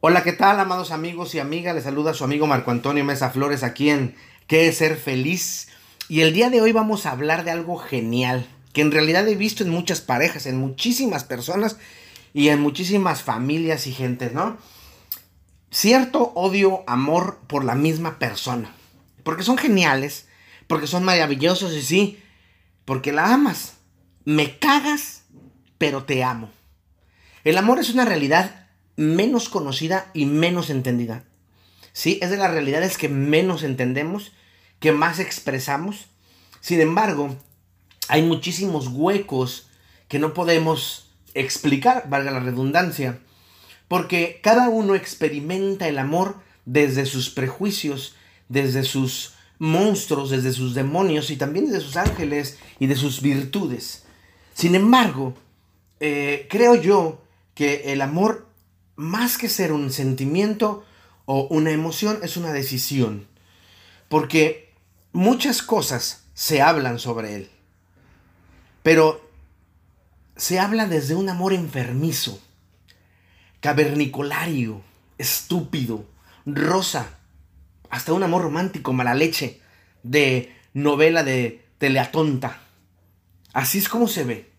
Hola, ¿qué tal, amados amigos y amigas? Les saluda su amigo Marco Antonio Mesa Flores aquí en ¿Qué es ser feliz? Y el día de hoy vamos a hablar de algo genial que en realidad he visto en muchas parejas, en muchísimas personas y en muchísimas familias y gentes, ¿no? Cierto odio, amor por la misma persona. Porque son geniales, porque son maravillosos y sí, porque la amas. Me cagas, pero te amo. El amor es una realidad menos conocida y menos entendida. Sí, es de las realidades que menos entendemos, que más expresamos. Sin embargo, hay muchísimos huecos que no podemos explicar, valga la redundancia, porque cada uno experimenta el amor desde sus prejuicios, desde sus monstruos, desde sus demonios y también desde sus ángeles y de sus virtudes. Sin embargo, eh, creo yo que el amor más que ser un sentimiento o una emoción, es una decisión. Porque muchas cosas se hablan sobre él. Pero se habla desde un amor enfermizo, cavernicolario, estúpido, rosa, hasta un amor romántico, mala leche, de novela de teleatonta. Así es como se ve.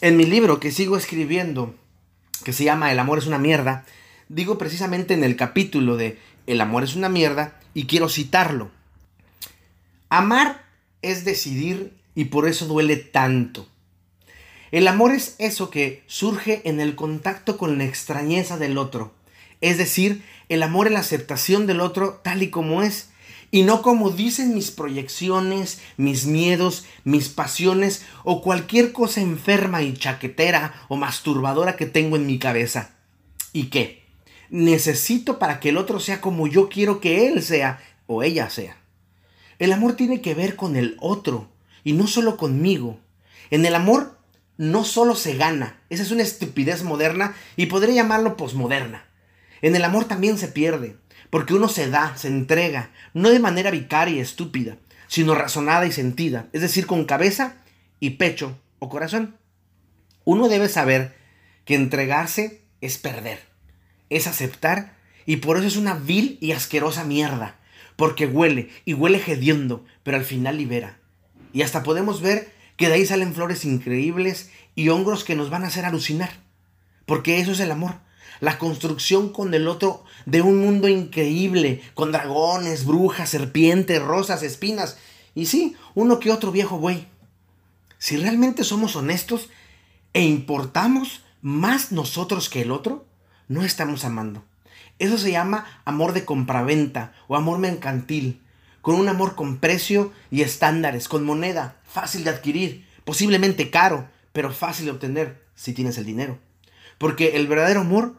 En mi libro que sigo escribiendo, que se llama El amor es una mierda, digo precisamente en el capítulo de El amor es una mierda y quiero citarlo. Amar es decidir y por eso duele tanto. El amor es eso que surge en el contacto con la extrañeza del otro. Es decir, el amor es la aceptación del otro tal y como es y no como dicen mis proyecciones, mis miedos, mis pasiones o cualquier cosa enferma y chaquetera o masturbadora que tengo en mi cabeza. ¿Y qué? Necesito para que el otro sea como yo quiero que él sea o ella sea. El amor tiene que ver con el otro y no solo conmigo. En el amor no solo se gana, esa es una estupidez moderna y podría llamarlo posmoderna. En el amor también se pierde. Porque uno se da, se entrega, no de manera vicaria y estúpida, sino razonada y sentida, es decir, con cabeza y pecho o corazón. Uno debe saber que entregarse es perder, es aceptar, y por eso es una vil y asquerosa mierda, porque huele y huele hediondo, pero al final libera. Y hasta podemos ver que de ahí salen flores increíbles y hongros que nos van a hacer alucinar, porque eso es el amor la construcción con el otro de un mundo increíble, con dragones, brujas, serpientes, rosas, espinas, y sí, uno que otro viejo buey. Si realmente somos honestos e importamos más nosotros que el otro, no estamos amando. Eso se llama amor de compraventa o amor mercantil, con un amor con precio y estándares, con moneda, fácil de adquirir, posiblemente caro, pero fácil de obtener si tienes el dinero. Porque el verdadero amor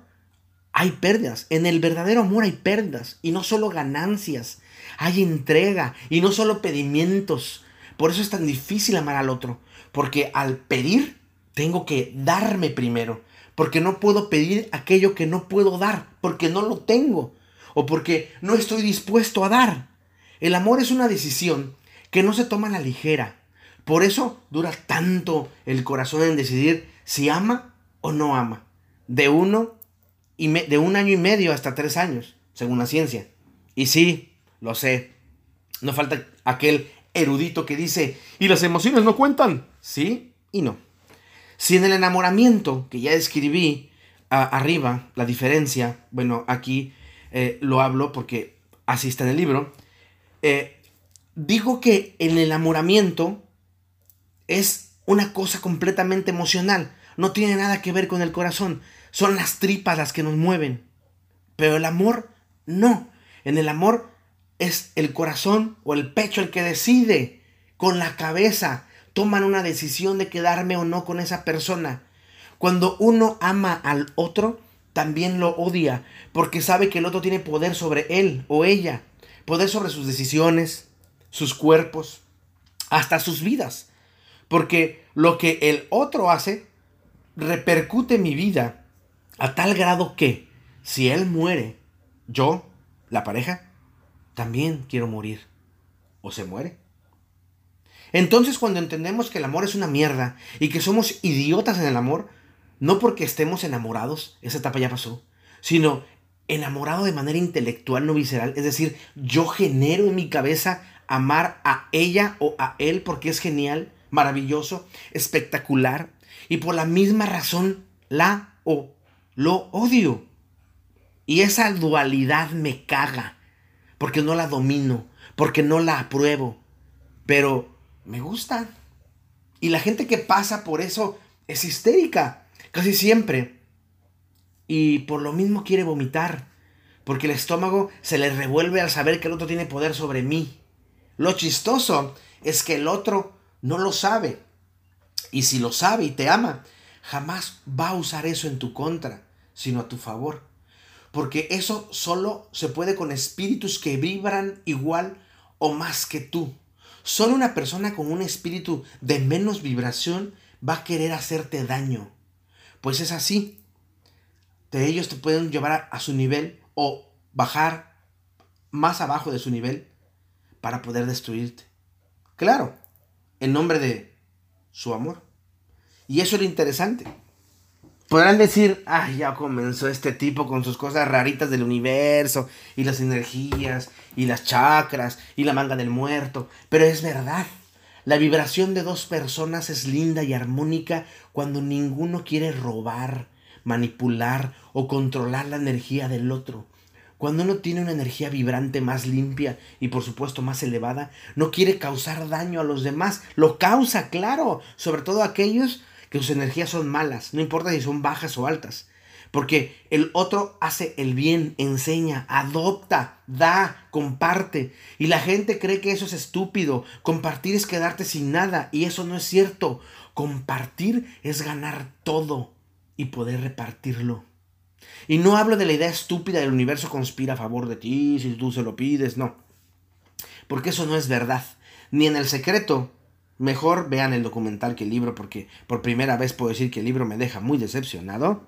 hay pérdidas. En el verdadero amor hay pérdidas y no solo ganancias. Hay entrega y no solo pedimientos. Por eso es tan difícil amar al otro. Porque al pedir, tengo que darme primero. Porque no puedo pedir aquello que no puedo dar. Porque no lo tengo. O porque no estoy dispuesto a dar. El amor es una decisión que no se toma a la ligera. Por eso dura tanto el corazón en decidir si ama o no ama. De uno y de un año y medio hasta tres años, según la ciencia. Y sí, lo sé. No falta aquel erudito que dice, ¿y las emociones no cuentan? Sí y no. Si en el enamoramiento, que ya escribí arriba, la diferencia, bueno, aquí eh, lo hablo porque así está en el libro, eh, digo que el enamoramiento es una cosa completamente emocional, no tiene nada que ver con el corazón. Son las tripas las que nos mueven. Pero el amor no. En el amor es el corazón o el pecho el que decide. Con la cabeza toman una decisión de quedarme o no con esa persona. Cuando uno ama al otro, también lo odia, porque sabe que el otro tiene poder sobre él o ella, poder sobre sus decisiones, sus cuerpos, hasta sus vidas. Porque lo que el otro hace repercute en mi vida a tal grado que si él muere, yo, la pareja, también quiero morir. O se muere. Entonces cuando entendemos que el amor es una mierda y que somos idiotas en el amor, no porque estemos enamorados, esa etapa ya pasó, sino enamorado de manera intelectual, no visceral. Es decir, yo genero en mi cabeza amar a ella o a él porque es genial, maravilloso, espectacular. Y por la misma razón la o lo odio. Y esa dualidad me caga. Porque no la domino. Porque no la apruebo. Pero me gusta. Y la gente que pasa por eso es histérica. Casi siempre y por lo mismo quiere vomitar, porque el estómago se le revuelve al saber que el otro tiene poder sobre mí. Lo chistoso es que el otro no lo sabe, y si lo sabe y te ama, jamás va a usar eso en tu contra, sino a tu favor, porque eso solo se puede con espíritus que vibran igual o más que tú. Solo una persona con un espíritu de menos vibración va a querer hacerte daño. Pues es así de ellos te pueden llevar a, su nivel o bajar más abajo de su nivel para poder destruirte. Claro, en nombre de su amor. Y eso es interesante. Podrán decir, ay, ya comenzó este tipo con sus cosas raritas del universo, y las energías, y las chakras, y la manga del muerto. Pero es verdad, la vibración de dos personas es linda y armónica cuando ninguno quiere robar, manipular o controlar la energía del otro. Cuando uno tiene una energía vibrante más limpia y por supuesto más elevada, no quiere causar daño a los demás. Lo causa, claro, sobre todo aquellos que sus energías son malas, no importa si son bajas o altas. Porque el otro hace el bien, enseña, adopta, da, comparte. Y la gente cree que eso es estúpido. Compartir es quedarte sin nada. Y eso no es cierto. Compartir es ganar todo y poder repartirlo. Y no hablo de la idea estúpida del universo conspira a favor de ti si tú se lo pides, no. Porque eso no es verdad. Ni en el secreto. Mejor vean el documental que el libro porque por primera vez puedo decir que el libro me deja muy decepcionado.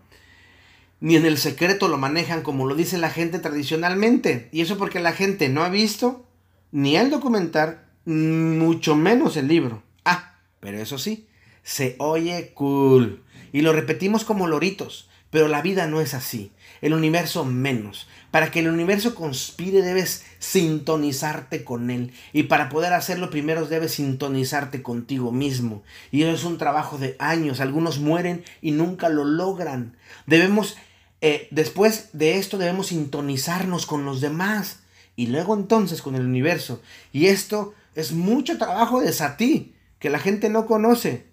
Ni en el secreto lo manejan como lo dice la gente tradicionalmente. Y eso porque la gente no ha visto ni el documental, mucho menos el libro. Ah, pero eso sí, se oye cool. Y lo repetimos como loritos, pero la vida no es así. El universo menos. Para que el universo conspire debes sintonizarte con él. Y para poder hacerlo primero debes sintonizarte contigo mismo. Y eso es un trabajo de años. Algunos mueren y nunca lo logran. Debemos, eh, después de esto debemos sintonizarnos con los demás. Y luego entonces con el universo. Y esto es mucho trabajo de Sati, que la gente no conoce.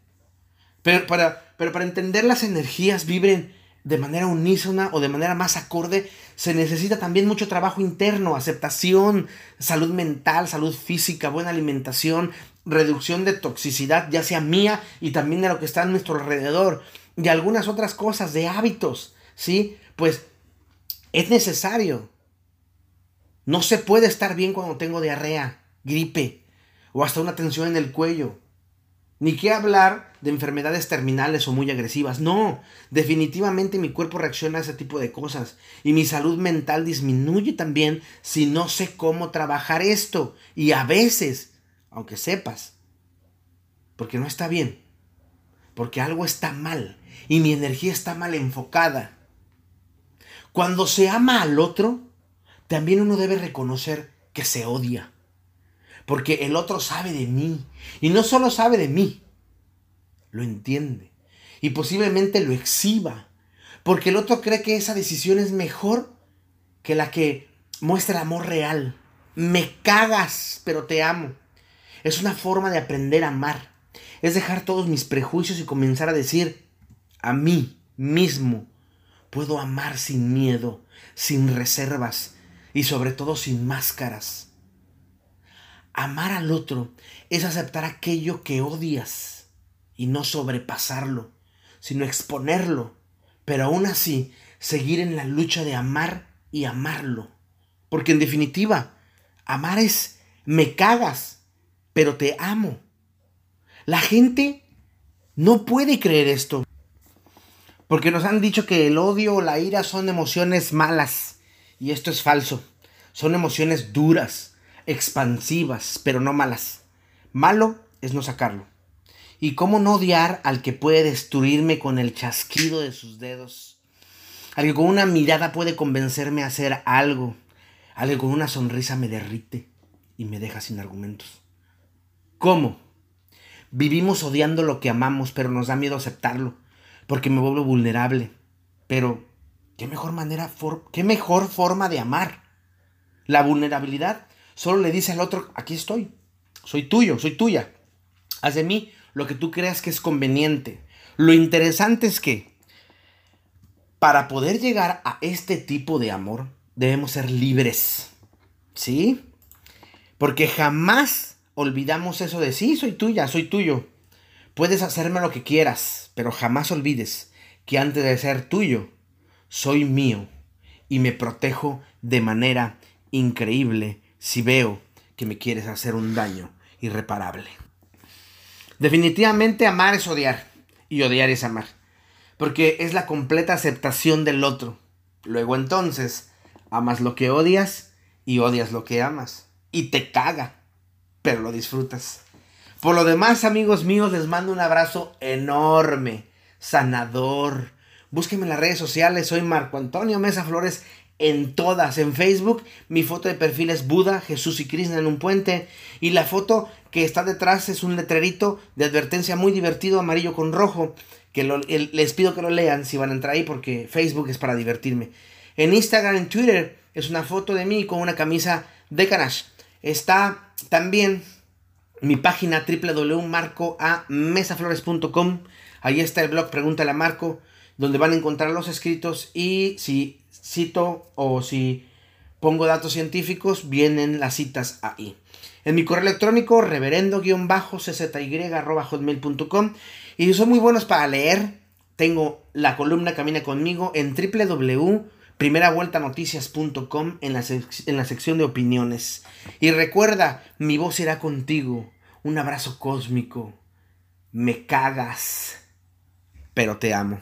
Pero para, pero para entender las energías vibren de manera unísona o de manera más acorde, se necesita también mucho trabajo interno, aceptación, salud mental, salud física, buena alimentación, reducción de toxicidad, ya sea mía y también de lo que está a nuestro alrededor, y algunas otras cosas, de hábitos, ¿sí? Pues es necesario. No se puede estar bien cuando tengo diarrea, gripe o hasta una tensión en el cuello. Ni qué hablar de enfermedades terminales o muy agresivas. No, definitivamente mi cuerpo reacciona a ese tipo de cosas. Y mi salud mental disminuye también si no sé cómo trabajar esto. Y a veces, aunque sepas, porque no está bien, porque algo está mal y mi energía está mal enfocada. Cuando se ama al otro, también uno debe reconocer que se odia porque el otro sabe de mí. Y no solo sabe de mí, lo entiende. Y posiblemente lo exhiba. Porque el otro cree que esa decisión es mejor que la que muestra el amor real. Me cagas, pero te amo. Es una forma de aprender a amar. Es dejar todos mis prejuicios y comenzar a decir, a mí mismo, puedo amar sin miedo, sin reservas y sobre todo sin máscaras. Amar al otro es aceptar aquello que odias y no sobrepasarlo, sino exponerlo, pero aún así seguir en la lucha de amar y amarlo. Porque en definitiva, amar es me cagas, pero te amo. La gente no puede creer esto. Porque nos han dicho que el odio o la ira son emociones malas. Y esto es falso. Son emociones duras expansivas, pero no malas. Malo es no sacarlo. ¿Y cómo no odiar al que puede destruirme con el chasquido de sus dedos? al que con una mirada puede convencerme a hacer algo, al que con una sonrisa me derrite y me deja sin argumentos. ¿Cómo? Vivimos odiando lo que amamos, pero nos da miedo aceptarlo, porque me vuelvo vulnerable. Pero, ¿qué mejor manera, qué mejor forma de amar? La vulnerabilidad solo le dice al otro, aquí estoy, soy tuyo, soy tuya. Haz de mí lo que tú creas que es conveniente. Lo interesante es que para poder llegar a este tipo de amor debemos ser libres. ¿Sí? Porque jamás olvidamos eso de sí, soy tuya, soy tuyo. Puedes hacerme lo que quieras, pero jamás olvides que antes de ser tuyo, soy mío y me protejo de manera increíble si veo que me quieres hacer un daño irreparable. Definitivamente amar es odiar y odiar es amar, porque es la completa aceptación del otro. Luego entonces, amas lo que odias y odias lo que amas. Y te caga, pero lo disfrutas. Por lo demás, amigos míos, les mando un abrazo enorme, sanador. Búsquenme en las redes sociales, soy Marco Antonio Mesa Flores en todas. En Facebook, mi foto de perfil es Buda, Jesús y Krishna en un puente. Y la foto que está detrás es un letrerito de advertencia muy divertido, amarillo con rojo. Que les pido que lo lean si van a entrar ahí porque Facebook es para divertirme. En Instagram, en Twitter, es una foto de mí con una camisa de Canash. Está también mi página www.marcoamesaflores.com. Ahí está el blog Pregúntale a Marco, donde van a encontrar los escritos y si cito o si pongo datos científicos, vienen las citas ahí. En mi correo electrónico, reverendo-czy.hotmail.com. Y son muy buenos para leer, tengo la columna Camina conmigo en www.primeravueltanoticias.com en la, en la sección de opiniones. Y recuerda, mi voz irá contigo. Un abrazo cósmico. Me cagas, pero te amo.